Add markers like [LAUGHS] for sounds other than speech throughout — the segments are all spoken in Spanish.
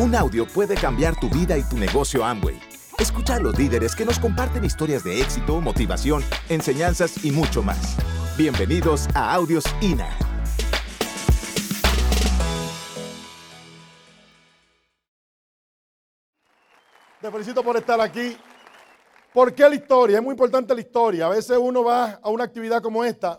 Un audio puede cambiar tu vida y tu negocio Amway. Escucha a los líderes que nos comparten historias de éxito, motivación, enseñanzas y mucho más. Bienvenidos a Audios INA. Te felicito por estar aquí. ¿Por qué la historia? Es muy importante la historia. A veces uno va a una actividad como esta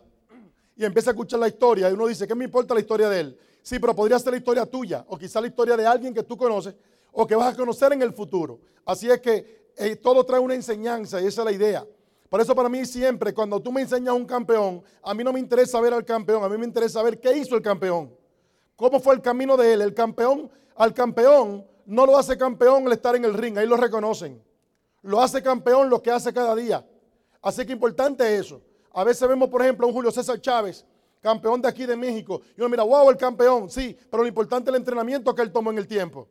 y empieza a escuchar la historia y uno dice, ¿qué me importa la historia de él? Sí, pero podría ser la historia tuya o quizá la historia de alguien que tú conoces o que vas a conocer en el futuro. Así es que eh, todo trae una enseñanza y esa es la idea. Por eso para mí siempre, cuando tú me enseñas a un campeón, a mí no me interesa ver al campeón, a mí me interesa ver qué hizo el campeón. ¿Cómo fue el camino de él? El campeón, al campeón no lo hace campeón el estar en el ring, ahí lo reconocen. Lo hace campeón lo que hace cada día. Así que importante es eso. A veces vemos, por ejemplo, a un Julio César Chávez campeón de aquí de México. Y uno mira, wow, el campeón, sí, pero lo importante es el entrenamiento que él tomó en el tiempo.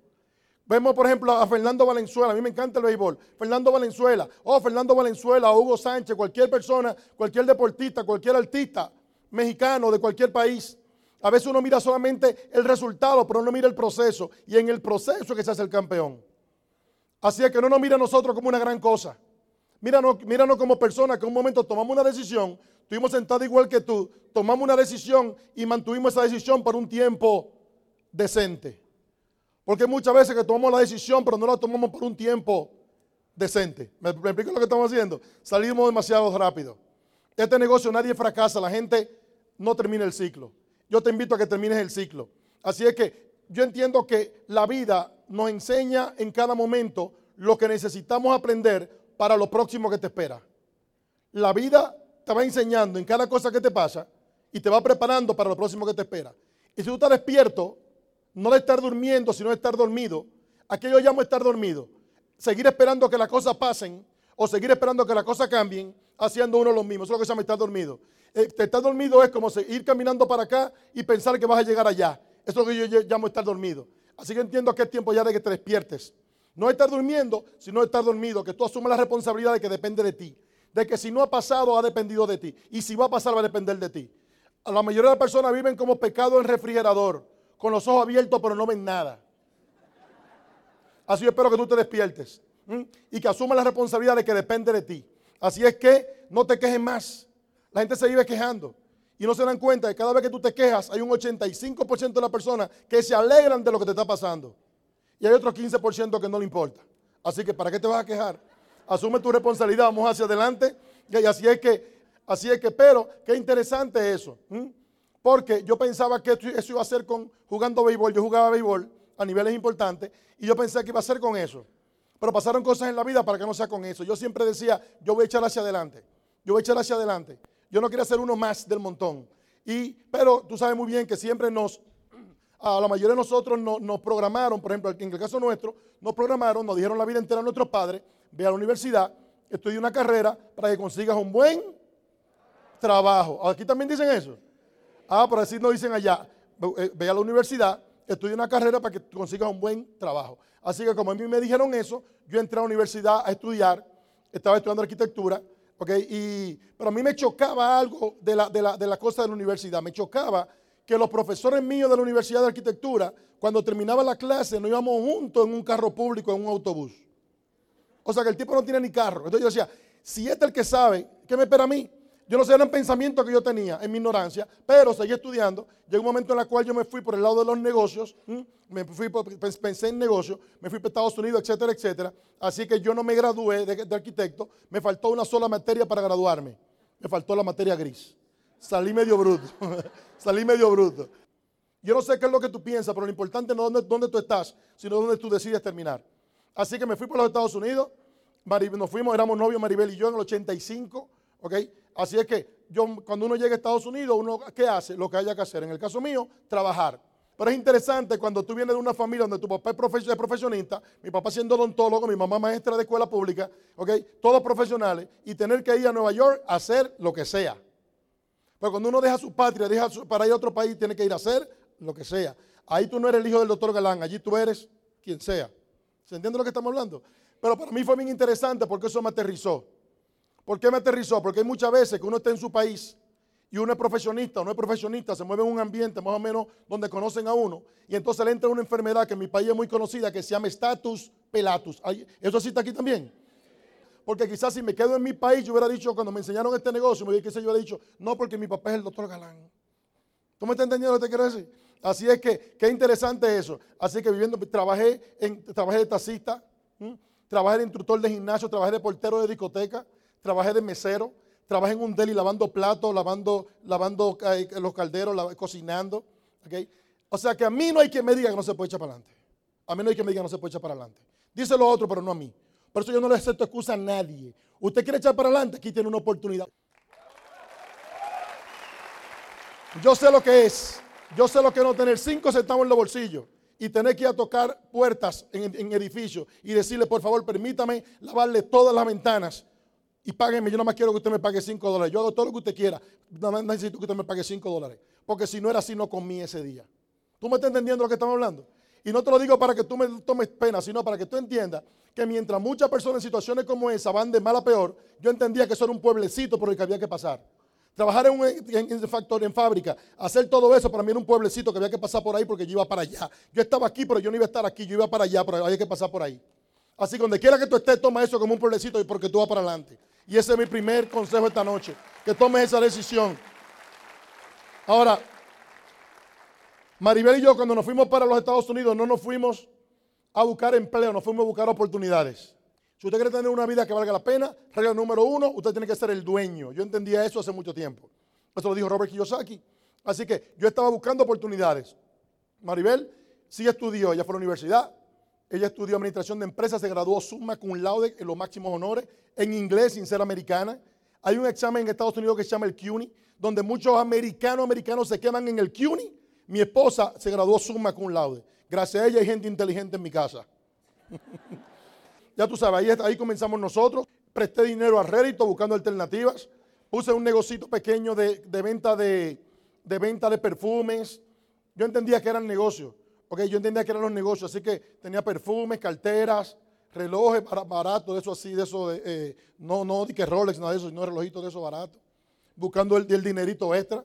Vemos, por ejemplo, a Fernando Valenzuela, a mí me encanta el béisbol. Fernando Valenzuela, oh, Fernando Valenzuela, Hugo Sánchez, cualquier persona, cualquier deportista, cualquier artista mexicano de cualquier país. A veces uno mira solamente el resultado, pero no mira el proceso. Y en el proceso que se hace el campeón. Así es que no nos mira a nosotros como una gran cosa. Míranos, como personas que en un momento tomamos una decisión, estuvimos sentados igual que tú, tomamos una decisión y mantuvimos esa decisión por un tiempo decente. Porque muchas veces que tomamos la decisión, pero no la tomamos por un tiempo decente. ¿Me, explico lo que estamos haciendo? Salimos demasiado rápido. Este negocio nadie fracasa, la gente no termina el ciclo. Yo te invito a que termines el ciclo. Así es que yo entiendo que la vida nos enseña en cada momento lo que necesitamos aprender para lo próximo que te espera. La vida te va enseñando en cada cosa que te pasa y te va preparando para lo próximo que te espera. Y si tú estás despierto, no de estar durmiendo, sino de estar dormido, aquello yo llamo estar dormido. Seguir esperando que las cosas pasen o seguir esperando que las cosas cambien, haciendo uno lo mismo. Eso es lo que se llama estar dormido. Eh, estar dormido es como ir caminando para acá y pensar que vas a llegar allá. Eso es lo que yo llamo estar dormido. Así que entiendo que es tiempo ya de que te despiertes. No estar durmiendo, sino estar dormido, que tú asumes la responsabilidad de que depende de ti. De que si no ha pasado, ha dependido de ti. Y si va a pasar, va a depender de ti. La mayoría de las personas viven como pecado en refrigerador, con los ojos abiertos, pero no ven nada. Así espero que tú te despiertes y que asumas la responsabilidad de que depende de ti. Así es que no te quejes más. La gente se vive quejando y no se dan cuenta que cada vez que tú te quejas, hay un 85% de las personas que se alegran de lo que te está pasando y hay otro 15% que no le importa. Así que, ¿para qué te vas a quejar? Asume tu responsabilidad, vamos hacia adelante. Y así es que, así es que, pero qué interesante eso. Porque yo pensaba que eso iba a ser con jugando béisbol. Yo jugaba béisbol a niveles importantes y yo pensé que iba a ser con eso. Pero pasaron cosas en la vida para que no sea con eso. Yo siempre decía, yo voy a echar hacia adelante. Yo voy a echar hacia adelante. Yo no quería ser uno más del montón. Y, pero tú sabes muy bien que siempre nos a la mayoría de nosotros nos programaron, por ejemplo, en el caso nuestro, nos programaron, nos dijeron la vida entera a nuestros padres, ve a la universidad, estudia una carrera para que consigas un buen trabajo. Aquí también dicen eso. Ah, pero así no dicen allá, ve a la universidad, estudia una carrera para que consigas un buen trabajo. Así que como a mí me dijeron eso, yo entré a la universidad a estudiar, estaba estudiando arquitectura, y, pero a mí me chocaba algo de la, de, la, de la cosa de la universidad, me chocaba que los profesores míos de la Universidad de Arquitectura, cuando terminaba la clase, nos íbamos juntos en un carro público, en un autobús. O sea que el tipo no tiene ni carro. Entonces yo decía, si este es el que sabe, ¿qué me espera a mí? Yo no sé, eran pensamientos que yo tenía en mi ignorancia, pero seguí estudiando. Llegó un momento en el cual yo me fui por el lado de los negocios, me fui pensé en negocios, me fui para Estados Unidos, etcétera, etcétera. Así que yo no me gradué de arquitecto, me faltó una sola materia para graduarme. Me faltó la materia gris. Salí medio bruto. [LAUGHS] Salí medio bruto. Yo no sé qué es lo que tú piensas, pero lo importante no es dónde, tú estás, sino dónde tú decides terminar. Así que me fui por los Estados Unidos. nos fuimos, éramos novios Maribel y yo en el 85. ¿ok? Así es que yo, cuando uno llega a Estados Unidos, uno, ¿qué hace? Lo que haya que hacer. En el caso mío, trabajar. Pero es interesante cuando tú vienes de una familia donde tu papá es, profesionista, mi papá siendo odontólogo, mi mamá maestra de escuela pública, ¿ok? Todos profesionales, y tener que ir a Nueva York a hacer lo que sea. Pero cuando uno deja su patria, deja para ir a otro país, tiene que ir a hacer lo que sea. Ahí tú no eres el hijo del doctor Galán, allí tú eres quien sea. ¿Se entiende lo que estamos hablando? Pero para mí fue bien interesante porque eso me aterrizó. ¿Por qué me aterrizó? Porque hay muchas veces que uno está en su país y uno es profesionista o no es profesionista, se mueve en un ambiente más o menos donde conocen a uno, y entonces le entra una enfermedad que en mi país es muy conocida, que se llama status pelatus. ¿Eso sí está aquí también? Porque quizás si me quedo en mi país, yo hubiera dicho, cuando me enseñaron este negocio, me hubiera, yo hubiera dicho, no, porque mi papá es el doctor Galán. ¿Tú me estás entendiendo lo que te quiero decir? Así es que, qué interesante eso. Así que viviendo, trabajé, en, trabajé de taxista, trabajé de instructor de gimnasio, trabajé de portero de discoteca, trabajé de mesero, trabajé en un deli lavando platos, lavando, lavando eh, los calderos, cocinando. O sea que a mí no hay quien me diga que no se puede echar para adelante. A mí no hay quien me diga que no se puede echar para adelante. Dice lo otro, pero no a mí. Por eso yo no le acepto excusa a nadie. Usted quiere echar para adelante, aquí tiene una oportunidad. Yo sé lo que es. Yo sé lo que no tener cinco centavos en los bolsillos y tener que ir a tocar puertas en, en edificios y decirle, por favor, permítame lavarle todas las ventanas y págueme, yo no más quiero que usted me pague 5 dólares. Yo hago todo lo que usted quiera. No necesito que usted me pague 5 dólares. Porque si no era así, no comí ese día. ¿Tú me estás entendiendo lo que estamos hablando? Y no te lo digo para que tú me tomes pena, sino para que tú entiendas que mientras muchas personas en situaciones como esa van de mal a peor, yo entendía que eso era un pueblecito por el que había que pasar. Trabajar en, un, factor, en fábrica, hacer todo eso, para mí era un pueblecito que había que pasar por ahí porque yo iba para allá. Yo estaba aquí, pero yo no iba a estar aquí, yo iba para allá, pero había que pasar por ahí. Así que donde quiera que tú estés, toma eso como un pueblecito porque tú vas para adelante. Y ese es mi primer consejo esta noche, que tomes esa decisión. Ahora, Maribel y yo cuando nos fuimos para los Estados Unidos no nos fuimos a buscar empleo, nos fuimos a buscar oportunidades. Si usted quiere tener una vida que valga la pena, regla número uno, usted tiene que ser el dueño. Yo entendía eso hace mucho tiempo. Eso lo dijo Robert Kiyosaki. Así que yo estaba buscando oportunidades. Maribel sí estudió, ella fue a la universidad, ella estudió administración de empresas, se graduó summa cum laude en los máximos honores, en inglés sin ser americana. Hay un examen en Estados Unidos que se llama el CUNY, donde muchos americanos americanos se quedan en el CUNY. Mi esposa se graduó summa cum laude. Gracias a ella hay gente inteligente en mi casa. [LAUGHS] ya tú sabes, ahí, comenzamos nosotros. Presté dinero a rédito buscando alternativas. Puse un negocito pequeño de, venta de, de venta de perfumes. Yo entendía que eran negocios. Ok, yo entendía que eran los negocios, así que tenía perfumes, carteras, relojes baratos, de eso así, de eso, de, eh, no, no, de que Rolex, nada de eso, sino relojitos de eso baratos, buscando el, dinerito extra.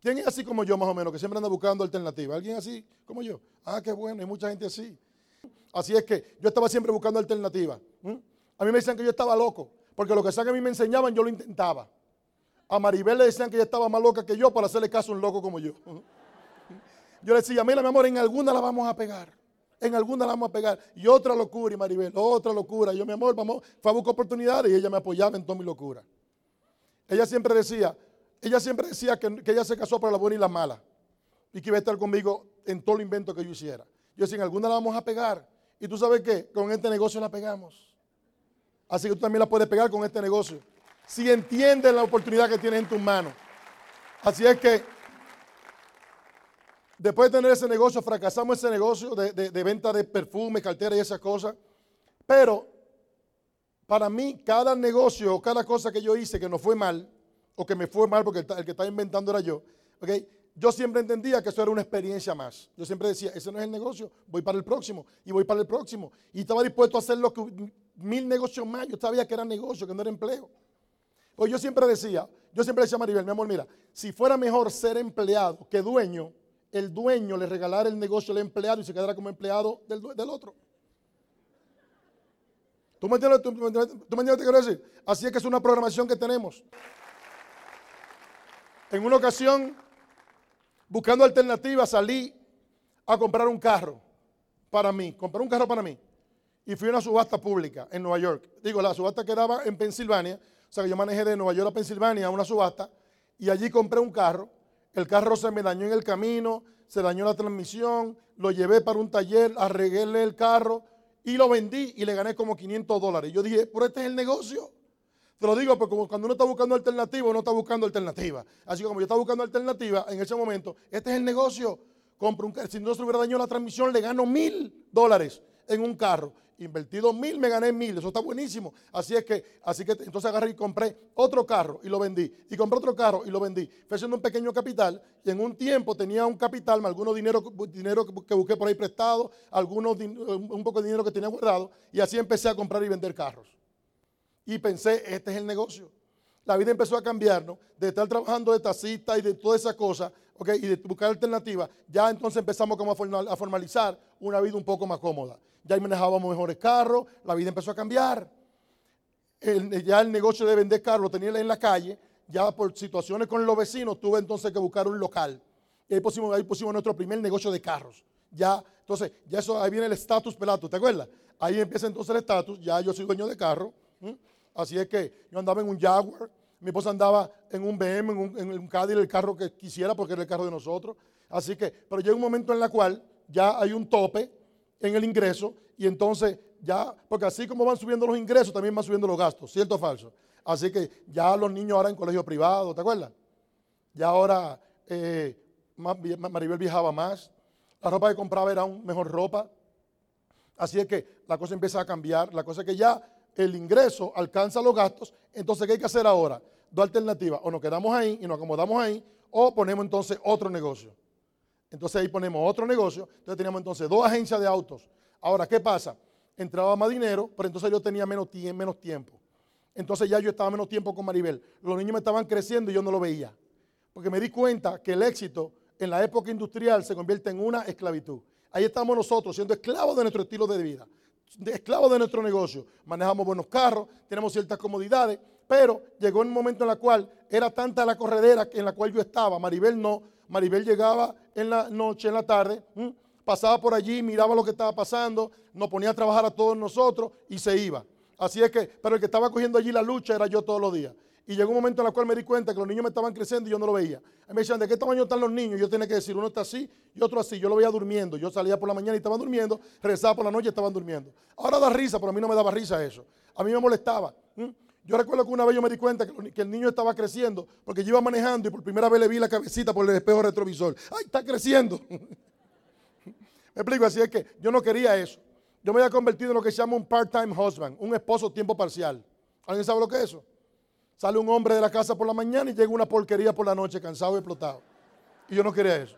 ¿Quién es así como yo más o menos, que siempre anda buscando alternativas? ¿Alguien así como yo? Ah, qué bueno, hay mucha gente así. Así es que yo estaba siempre buscando alternativas. A mí me decían que yo estaba loco, porque lo que sea que a mí me enseñaban yo lo intentaba. A Maribel le decían que ella estaba más loca que yo para hacerle caso a un loco como yo. Yo le decía, mira mi amor, en alguna la vamos a pegar. En alguna la vamos a pegar. Y otra locura, y Maribel, otra locura. yo, mi amor, vamos, fue a buscar oportunidades y ella me apoyaba en toda mi locura. Ella siempre decía, ella siempre decía que, ella se casó para la buena y la mala. Y que iba a estar conmigo en todo el invento que yo hiciera. Yo decía, en alguna la vamos a pegar. Y tú sabes qué, con este negocio la pegamos. Así que tú también la puedes pegar con este negocio. Si entiendes la oportunidad que tienes en tus manos. Así es que Después de tener ese negocio, fracasamos ese negocio de, venta de perfume, cartera y esas cosas. Pero para mí, cada negocio cada cosa que yo hice que no fue mal, o que me fue mal porque el, que estaba inventando era yo, ¿okay? yo siempre entendía que eso era una experiencia más. Yo siempre decía, ese no es el negocio, voy para el próximo, y voy para el próximo. Y estaba dispuesto a hacer lo mil negocios más. Yo sabía que era negocio, que no era empleo. Pues yo siempre decía, yo siempre decía a Maribel, mi amor, mira, si fuera mejor ser empleado que dueño, el dueño le regalara el negocio al empleado y se quedara como empleado del, otro. ¿Tú me, entiendes, ¿Tú, me entiendes, lo que quiero decir? Así es que es una programación que tenemos. En una ocasión, buscando alternativas, salí a comprar un carro para mí. Compré un carro para mí. Y fui a una subasta pública en Nueva York. Digo, la subasta quedaba en Pensilvania. O sea que yo manejé de Nueva York a Pensilvania a una subasta. Y allí compré un carro el carro se me dañó en el camino, se dañó la transmisión, lo llevé para un taller, arreglé el carro y lo vendí y le gané como 500 dólares. Yo dije, pero este es el negocio. Te lo digo porque cuando uno está buscando alternativa, uno está buscando alternativa. Así como yo estaba buscando alternativa en ese momento, este es el negocio. Compro un carro. Si no se hubiera dañado la transmisión, le gano mil dólares en un carro invertido mil, me gané mil, eso está buenísimo. Así es que, así que entonces agarré y compré otro carro y lo vendí. Y compré otro carro y lo vendí. Fue haciendo un pequeño capital y en un tiempo tenía un capital, algunos dinero, dinero que busqué por ahí prestado, algunos, un poco de dinero que tenía guardado y así empecé a comprar y vender carros. Y pensé, este es el negocio. la vida empezó a cambiar, ¿no? De estar trabajando de tacita y de toda esa cosa. Y de buscar alternativas, ya entonces empezamos como a formalizar una vida un poco más cómoda. Ya manejábamos mejores carros, la vida empezó a cambiar. ya el negocio de vender carros lo tenía en la calle, ya por situaciones con los vecinos tuve entonces que buscar un local. Y ahí pusimos, ahí pusimos nuestro primer negocio de carros. Ya, entonces, ya eso, ahí viene el estatus pelato, ¿te acuerdas? Ahí empieza entonces el estatus, ya yo soy dueño de carro. Así es que yo andaba en un Jaguar, mi esposa andaba en un BM, en un, en el carro que quisiera porque era el carro de nosotros. Así que, pero llega un momento en el cual ya hay un tope en el ingreso y entonces ya, porque así como van subiendo los ingresos, también van subiendo los gastos, ¿cierto o falso? Así que ya los niños ahora en colegio privado, ¿te acuerdas? Ya ahora eh, Maribel viajaba más, la ropa que compraba era un mejor ropa. Así es que la cosa empieza a cambiar, la cosa es que ya el ingreso alcanza los gastos, entonces ¿qué hay que hacer ahora? Dos alternativas, o nos quedamos ahí y nos acomodamos ahí, o ponemos entonces otro negocio. Entonces ahí ponemos otro negocio, entonces teníamos entonces dos agencias de autos. Ahora, ¿qué pasa? Entraba más dinero, pero entonces yo tenía menos, menos tiempo. Entonces ya yo estaba menos tiempo con Maribel. Los niños me estaban creciendo y yo no lo veía. Porque me di cuenta que el éxito en la época industrial se convierte en una esclavitud. Ahí estamos nosotros siendo esclavos de nuestro estilo de vida esclavos de nuestro negocio. Manejamos buenos carros, tenemos ciertas comodidades, pero llegó un momento en el cual era tanta la corredera en la cual yo estaba. Maribel no. Maribel llegaba en la noche, en la tarde, pasaba por allí, miraba lo que estaba pasando, nos ponía a trabajar a todos nosotros y se iba. Así es que, pero el que estaba cogiendo allí la lucha era yo todos los días. Y llegó un momento en el cual me di cuenta que los niños me estaban creciendo y yo no lo veía. me decían, ¿de qué tamaño están los niños? Yo tenía que decir, uno está así y otro así. Yo lo veía durmiendo. Yo salía por la mañana y estaban durmiendo, regresaba por la noche y estaban durmiendo. Ahora da risa, pero a mí no me daba risa eso. A mí me molestaba. Yo recuerdo que una vez yo me di cuenta que, el niño estaba creciendo porque yo iba manejando y por primera vez le vi la cabecita por el espejo retrovisor. ¡Ay, está creciendo! [LAUGHS] me explico, así es que yo no quería eso. Yo me había convertido en lo que se llama un part-time husband, un esposo tiempo parcial. ¿Alguien sabe lo que es eso? Sale un hombre de la casa por la mañana y llega una porquería por la noche, cansado y explotado. Y yo no quería eso.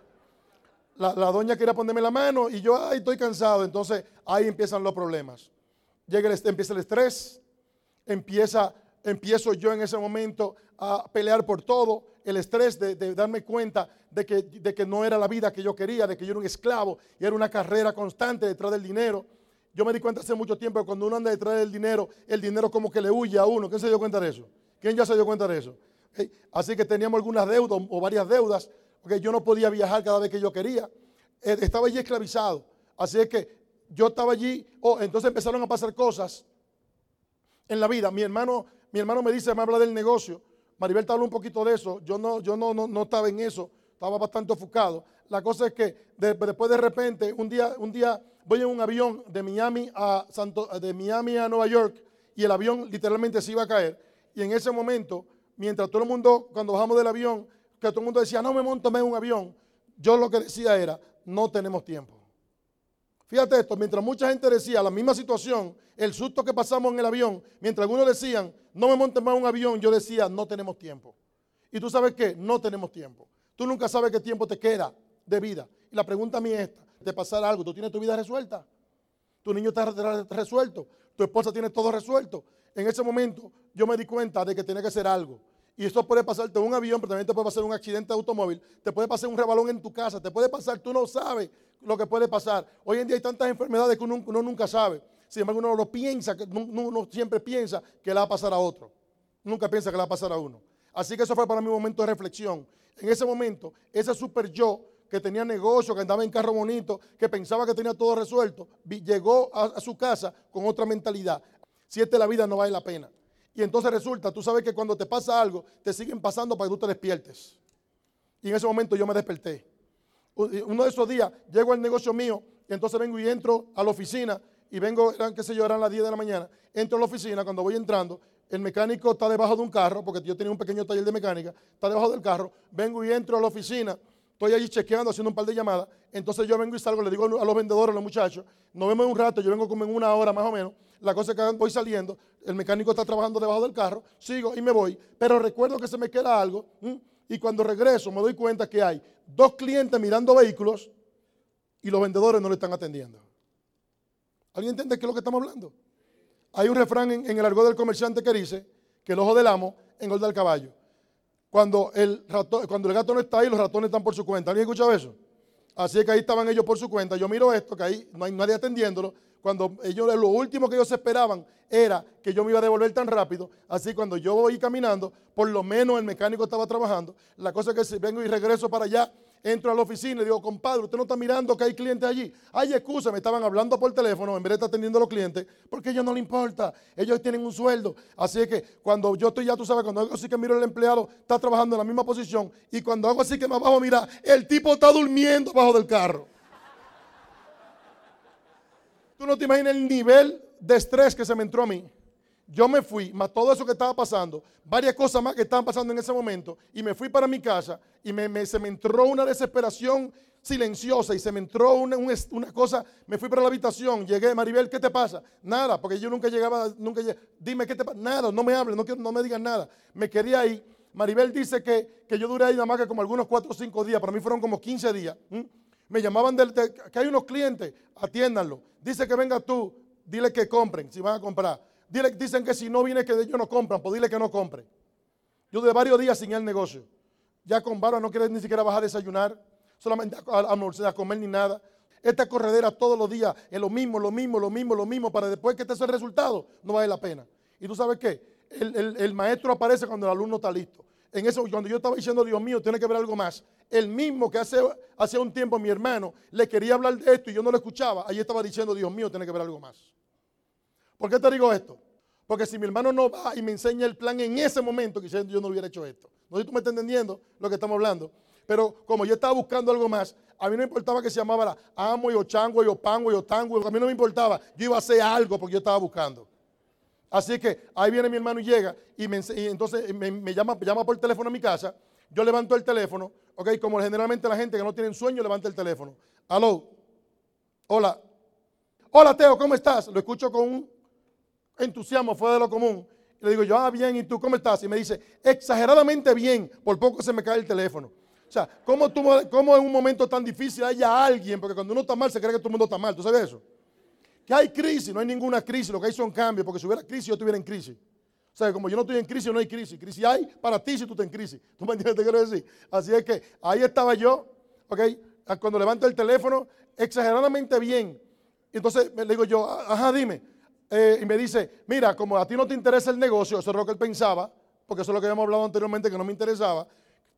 La, doña quería ponerme la mano y yo, ay, estoy cansado. Entonces ahí empiezan los problemas. Llega el, empieza el estrés, empieza, empiezo yo en ese momento a pelear por todo, el estrés de, darme cuenta de que, de que no era la vida que yo quería, de que yo era un esclavo y era una carrera constante detrás del dinero. Yo me di cuenta hace mucho tiempo que cuando uno anda detrás del dinero, el dinero como que le huye a uno. ¿Quién se dio cuenta de eso? ¿Quién ya se dio cuenta de eso? Así que teníamos algunas deudas o varias deudas, porque yo no podía viajar cada vez que yo quería. Eh, estaba allí esclavizado. Así es que yo estaba allí, oh, entonces empezaron a pasar cosas en la vida. Mi hermano, mi hermano me dice, me habla del negocio. Maribel te habló un poquito de eso. Yo no, yo no, no, estaba en eso, estaba bastante ofuscado. La cosa es que después de repente, un día, un día voy en un avión de Miami a Santo, de Miami a Nueva York y el avión literalmente se iba a caer y en ese momento, mientras todo el mundo, cuando bajamos del avión, que todo el mundo decía, no me monto en un avión, yo lo que decía era, no tenemos tiempo. Fíjate esto, mientras mucha gente decía la misma situación, el susto que pasamos en el avión, mientras algunos decían, no me monte más un avión, yo decía, no tenemos tiempo. Y tú sabes qué, no tenemos tiempo. Tú nunca sabes qué tiempo te queda de vida. Y la pregunta mía es esta, de pasar algo, ¿tú tienes tu vida resuelta? ¿Tu niño está resuelto? ¿Tu esposa tiene todo resuelto? en ese momento yo me di cuenta de que tenía que hacer algo. Y esto puede pasarte en un avión, pero también te puede pasar un accidente de automóvil, te puede pasar un rebalón en tu casa, te puede pasar, tú no sabes lo que puede pasar. Hoy en día hay tantas enfermedades que uno, nunca sabe. Sin embargo, uno lo piensa, que uno, siempre piensa que le va a pasar a otro. Nunca piensa que le va a pasar a uno. Así que eso fue para mí un momento de reflexión. En ese momento, ese super yo que tenía negocio, que andaba en carro bonito, que pensaba que tenía todo resuelto, llegó a su casa con otra mentalidad si esta la vida no vale la pena. Y entonces resulta, tú sabes que cuando te pasa algo, te siguen pasando para que tú te despiertes. Y en ese momento yo me desperté. Uno de esos días llego al negocio mío y entonces vengo y entro a la oficina y vengo, eran, qué sé yo, eran las 10 de la mañana. Entro a la oficina, cuando voy entrando, el mecánico está debajo de un carro, porque yo tenía un pequeño taller de mecánica, está debajo del carro. Vengo y entro a la oficina, estoy allí chequeando, haciendo un par de llamadas. Entonces yo vengo y salgo, le digo a los vendedores, a los muchachos, nos vemos en un rato, yo vengo como en una hora más o menos la cosa es que voy saliendo, el mecánico está trabajando debajo del carro, sigo y me voy, pero recuerdo que se me queda algo y cuando regreso me doy cuenta que hay dos clientes mirando vehículos y los vendedores no le están atendiendo. ¿Alguien entiende qué es lo que estamos hablando? Hay un refrán en, el argot del comerciante que dice que el ojo del amo engorda el caballo. Cuando el, cuando el gato no está ahí, los ratones están por su cuenta. ¿Alguien escuchado eso? Así que ahí estaban ellos por su cuenta. Yo miro esto, que ahí no hay nadie atendiéndolo. Cuando ellos, lo último que ellos esperaban era que yo me iba a devolver tan rápido. Así cuando yo voy caminando, por lo menos el mecánico estaba trabajando. La cosa es que si vengo y regreso para allá, entro a la oficina y digo, compadre, usted no está mirando que hay clientes allí. Hay excusa, me estaban hablando por teléfono en vez de estar atendiendo a los clientes, porque a ellos no les importa, ellos tienen un sueldo. Así que cuando yo estoy ya, tú sabes, cuando hago así que miro el empleado, está trabajando en la misma posición, y cuando hago así que me bajo, mira, el tipo está durmiendo bajo del carro. Tú no te imaginas el nivel de estrés que se me entró a mí. Yo me fui, más todo eso que estaba pasando, varias cosas más que estaban pasando en ese momento, y me fui para mi casa y me, se me entró una desesperación silenciosa y se me entró una, cosa, me fui para la habitación, llegué, Maribel, ¿qué te pasa? Nada, porque yo nunca llegaba, nunca dime qué te pasa, nada, no me hables, no, no me digas nada. Me quería ir. Maribel dice que, yo duré ahí nada más que como algunos 4 o 5 días, para mí fueron como 15 días. Me llamaban del, que hay unos clientes, atiéndanlo. Dice que venga tú, dile que compren, si van a comprar dicen que si no viene que ellos no compran, pues dile que no compre. Yo de varios días sin el negocio. Ya con barba no quiere ni siquiera bajar a desayunar, solamente a, comer ni nada. Esta corredera todos los días es lo mismo, lo mismo, lo mismo, lo mismo, para después que este sea el resultado, no vale la pena. Y tú sabes qué, el, maestro aparece cuando el alumno está listo. En eso, cuando yo estaba diciendo, Dios mío, tiene que ver algo más. El mismo que hace un tiempo mi hermano le quería hablar de esto y yo no lo escuchaba, ahí estaba diciendo, Dios mío, tiene que ver algo más. ¿Por qué te digo esto? Porque si mi hermano no va y me enseña el plan en ese momento, quizás yo no hubiera hecho esto. No sé si tú me estás entendiendo lo que estamos hablando. Pero como yo estaba buscando algo más, a mí no me importaba que se llamara Amo o Chango o Pango o Tango. A mí no me importaba. Yo iba a hacer algo porque yo estaba buscando. Así que ahí viene mi hermano y llega y, entonces me, llama, llama por teléfono a mi casa. Yo levanto el teléfono, ok, como generalmente la gente que no tiene sueño levanta el teléfono. Aló, hola, hola Teo, ¿cómo estás? Lo escucho con un entusiasmo fuera de lo común. Y le digo yo, ah, bien, ¿y tú cómo estás? Y me dice, exageradamente bien, por poco se me cae el teléfono. O sea, ¿cómo, cómo en un momento tan difícil haya alguien? Porque cuando uno está mal, se cree que todo el mundo está mal. ¿Tú sabes eso? Que hay crisis, no hay ninguna crisis, lo que hay son cambios, porque si hubiera crisis, yo estuviera en crisis. O sea, como yo no estoy en crisis, no hay crisis. Crisis hay para ti si tú estás en crisis. ¿Tú me entiendes? Te quiero decir. Así es que ahí estaba yo, ¿ok? Cuando levanto el teléfono, exageradamente bien. Entonces le digo yo, ajá, dime. Eh, y me dice, mira, como a ti no te interesa el negocio, eso es lo que él pensaba, porque eso es lo que habíamos hablado anteriormente que no me interesaba,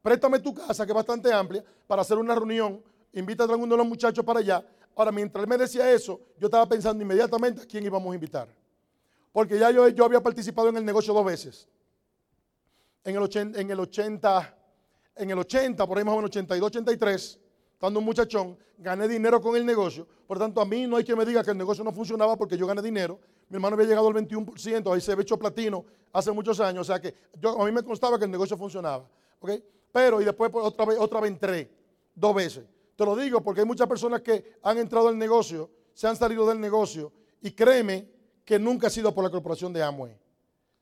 préstame tu casa, que es bastante amplia, para hacer una reunión, invita a alguno de los muchachos para allá. Ahora, mientras él me decía eso, yo estaba pensando inmediatamente a quién íbamos a invitar. Porque ya yo, había participado en el negocio dos veces. En el 80, en el 80, en el 80 por ahí más o menos 82, 83, estando un muchachón, gané dinero con el negocio. Por tanto, a mí no hay que me diga que el negocio no funcionaba porque yo gané dinero. Mi hermano había llegado al 21%, ahí se había hecho platino hace muchos años, o sea que yo, a mí me constaba que el negocio funcionaba. Pero, y después pues, otra vez, otra vez entré, dos veces. Te lo digo porque hay muchas personas que han entrado al negocio, se han salido del negocio, y créeme que nunca ha sido por la corporación de Amway.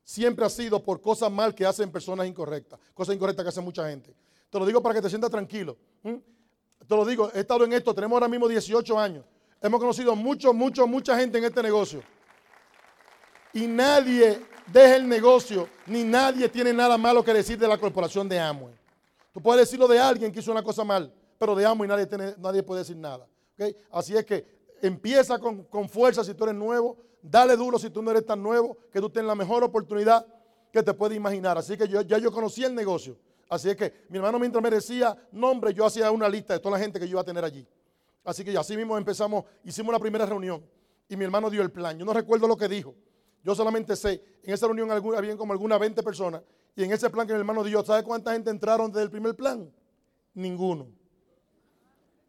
Siempre ha sido por cosas mal que hacen personas incorrectas, cosas incorrectas que hace mucha gente. Te lo digo para que te sientas tranquilo. Te lo digo, he estado en esto, tenemos ahora mismo 18 años. Hemos conocido mucho, mucho, mucha gente en este negocio y nadie deja el negocio, ni nadie tiene nada malo que decir de la corporación de Amway. Tú puedes decirlo de alguien que hizo una cosa mal, pero de Amway nadie, nadie puede decir nada. Así es que empieza con, fuerza si tú eres nuevo, dale duro si tú no eres tan nuevo, que tú tienes la mejor oportunidad que te puedes imaginar. Así que ya yo conocí el negocio. Así es que mi hermano mientras me decía nombre, yo hacía una lista de toda la gente que yo iba a tener allí. Así que así mismo empezamos, hicimos la primera reunión y mi hermano dio el plan. Yo no recuerdo lo que dijo. Yo solamente sé, en esa reunión había como algunas 20 personas y en ese plan que mi hermano dio, ¿sabe cuánta gente entraron desde el primer plan? Ninguno.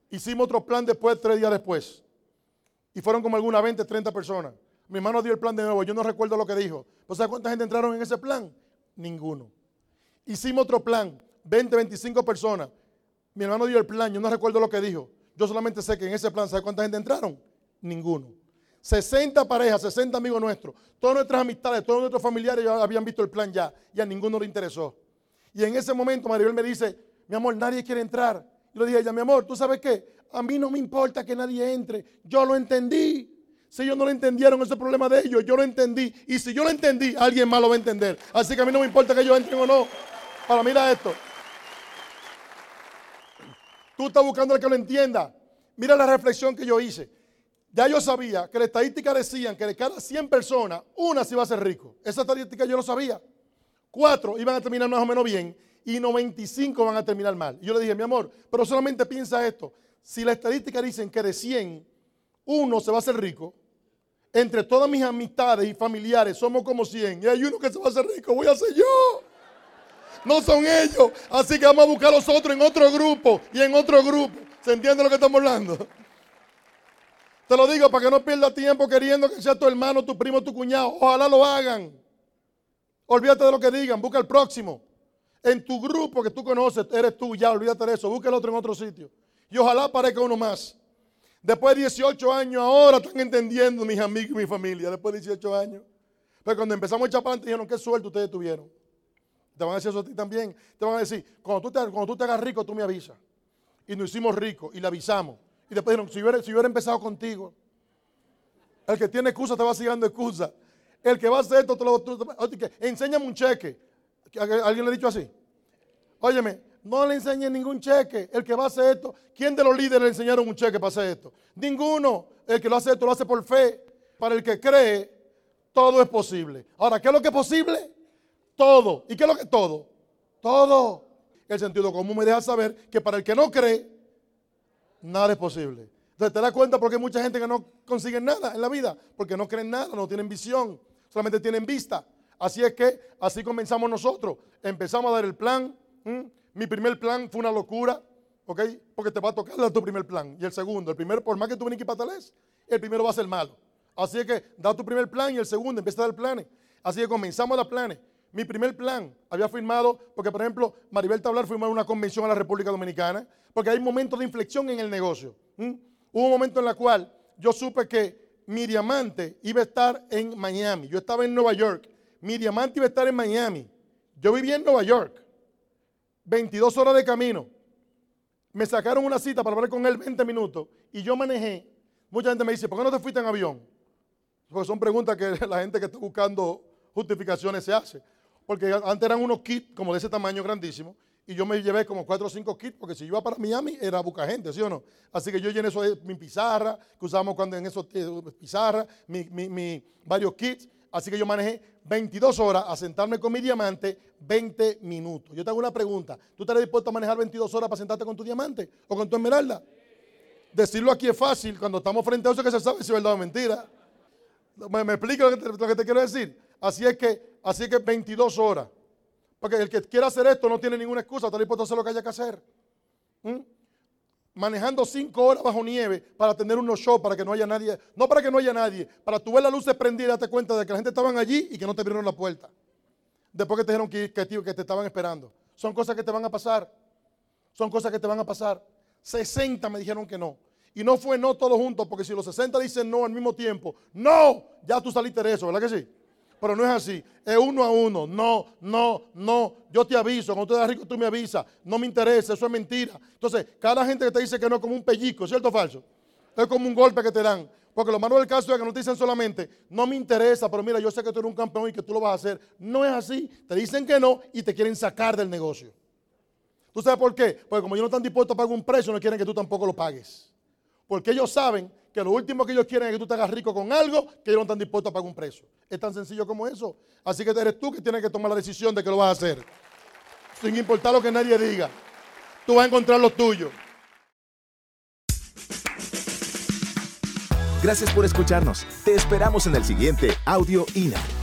Hicimos otro plan después, tres días después. Y fueron como algunas 20, 30 personas. Mi hermano dio el plan de nuevo, yo no recuerdo lo que dijo. ¿Sabe cuánta gente entraron en ese plan? Ninguno. Hicimos otro plan, 20, 25 personas. Mi hermano dio el plan, yo no recuerdo lo que dijo. Yo solamente sé que en ese plan, ¿sabe cuánta gente entraron? Ninguno. 60 parejas, 60 amigos nuestros, todas nuestras amistades, todos nuestros familiares ya habían visto el plan ya y a ninguno le interesó. Y en ese momento Maribel me dice, mi amor, nadie quiere entrar. Y le dije a ella, mi amor, ¿tú sabes qué? A mí no me importa que nadie entre. Yo lo entendí. Si ellos no lo entendieron, ese problema de ellos, yo lo entendí. Y si yo lo entendí, alguien más lo va a entender. Así que a mí no me importa que ellos entren o no. Para mira esto. Tú estás buscando al que lo entienda. Mira la reflexión que yo hice. Ya yo sabía que la estadística decían que de cada 100 personas, una se iba a ser rico. Esa estadística yo lo sabía. Cuatro iban a terminar más o menos bien y 95 van a terminar mal. Yo le dije, mi amor, pero solamente piensa esto. Si la estadística dicen que de 100, uno se va a hacer rico, entre todas mis amistades y familiares somos como 100 y hay uno que se va a hacer rico, voy a ser yo. No son ellos. Así que vamos a buscar a los otros en otro grupo y en otro grupo. ¿Se entiende lo que estamos hablando? Te lo digo para que no pierdas tiempo queriendo que sea tu hermano, tu primo, tu cuñado. Ojalá lo hagan. Olvídate de lo que digan, busca el próximo. En tu grupo que tú conoces, eres tú, ya olvídate de eso, busca el otro en otro sitio. Y ojalá aparezca uno más. Después de 18 años, ahora están entendiendo mis amigos y mi familia, después de 18 años. Pero cuando empezamos a echar para dijeron, qué suerte ustedes tuvieron. Te van a decir eso a ti también. Te van a decir, cuando tú te, cuando tú te hagas rico, tú me avisas. Y nos hicimos ricos y le avisamos. Y después dijeron, si hubiera, si hubiera empezado contigo, el que tiene excusa te va siguiendo excusa. El que va a hacer esto, te lo, enséñame un cheque. ¿Alguien le ha dicho así? Óyeme, no le enseñen ningún cheque. El que va a hacer esto, ¿quién de los líderes le enseñaron un cheque para hacer esto? Ninguno. El que lo hace esto lo hace por fe. Para el que cree, todo es posible. Ahora, ¿qué es lo que es posible? Todo. ¿Y qué es lo que todo? Todo. El sentido común me deja saber que para el que no cree, nada es posible. Entonces te das cuenta porque hay mucha gente que no consigue nada en la vida, porque no creen nada, no tienen visión, solamente tienen vista. Así es que así comenzamos nosotros. Empezamos a dar el plan. Mi primer plan fue una locura, ¿ok? Porque te va a tocar dar tu primer plan. Y el segundo, el primero, por más que tú vengas patales, el primero va a ser malo. Así es que da tu primer plan y el segundo empieza a dar planes. Así que comenzamos a dar planes. Mi primer plan había firmado, porque por ejemplo, Maribel Tablar firmó una convención a la República Dominicana, porque hay momentos de inflexión en el negocio. Hubo un momento en el cual yo supe que mi diamante iba a estar en Miami. Yo estaba en Nueva York. Mi diamante iba a estar en Miami. Yo vivía en Nueva York. 22 horas de camino. Me sacaron una cita para hablar con él 20 minutos y yo manejé. Mucha gente me dice, ¿por qué no te fuiste en avión? Porque son preguntas que [LAUGHS] la gente que está buscando justificaciones se hace. Porque antes eran unos kits como de ese tamaño grandísimo. Y yo me llevé como cuatro o cinco kits, porque si iba para Miami era busca gente, ¿sí o no? Así que yo llené eso mi pizarra, que usábamos cuando en esos eh, pizarra, mi, varios kits. Así que yo manejé 22 horas a sentarme con mi diamante 20 minutos. Yo te hago una pregunta. ¿Tú estarías dispuesto a manejar 22 horas para sentarte con tu diamante o con tu esmeralda? Decirlo aquí es fácil. Cuando estamos frente a eso que se sabe si es verdad o mentira. ¿Me, me explico lo que, te, quiero decir? Así es que, así que 22 horas. Porque el que quiera hacer esto no tiene ninguna excusa, está dispuesto a hacer lo que haya que hacer. ¿Mm? Manejando cinco horas bajo nieve para tener unos shows, para que no haya nadie, no para que no haya nadie, para tu ver la luz prendida y darte cuenta de que la gente estaban allí y que no te abrieron la puerta. Después que te dijeron que, que, que te estaban esperando. Son cosas que te van a pasar. Son cosas que te van a pasar. 60 me dijeron que no. Y no fue no todos juntos, porque si los 60 dicen no al mismo tiempo, no, ya tú saliste de eso, ¿verdad que sí? Pero no es así, es uno a uno, no, no, no, yo te aviso, cuando tú eres rico tú me avisas, no me interesa, eso es mentira. Entonces, cada gente que te dice que no es como un pellizco, ¿cierto o falso? Es como un golpe que te dan. Porque lo malo del caso es que no te dicen solamente, no me interesa, pero mira, yo sé que tú eres un campeón y que tú lo vas a hacer. No es así. Te dicen que no y te quieren sacar del negocio. ¿Tú sabes por qué? Porque como ellos no están dispuestos a pagar un precio, no quieren que tú tampoco lo pagues. Porque ellos saben que lo último que ellos quieren es que tú te hagas rico con algo que ellos no están dispuestos a pagar un precio. Es tan sencillo como eso. Así que eres tú que tienes que tomar la decisión de que lo vas a hacer. Sin importar lo que nadie diga. Tú vas a encontrar lo tuyo. Gracias por escucharnos. Te esperamos en el siguiente Audio INA.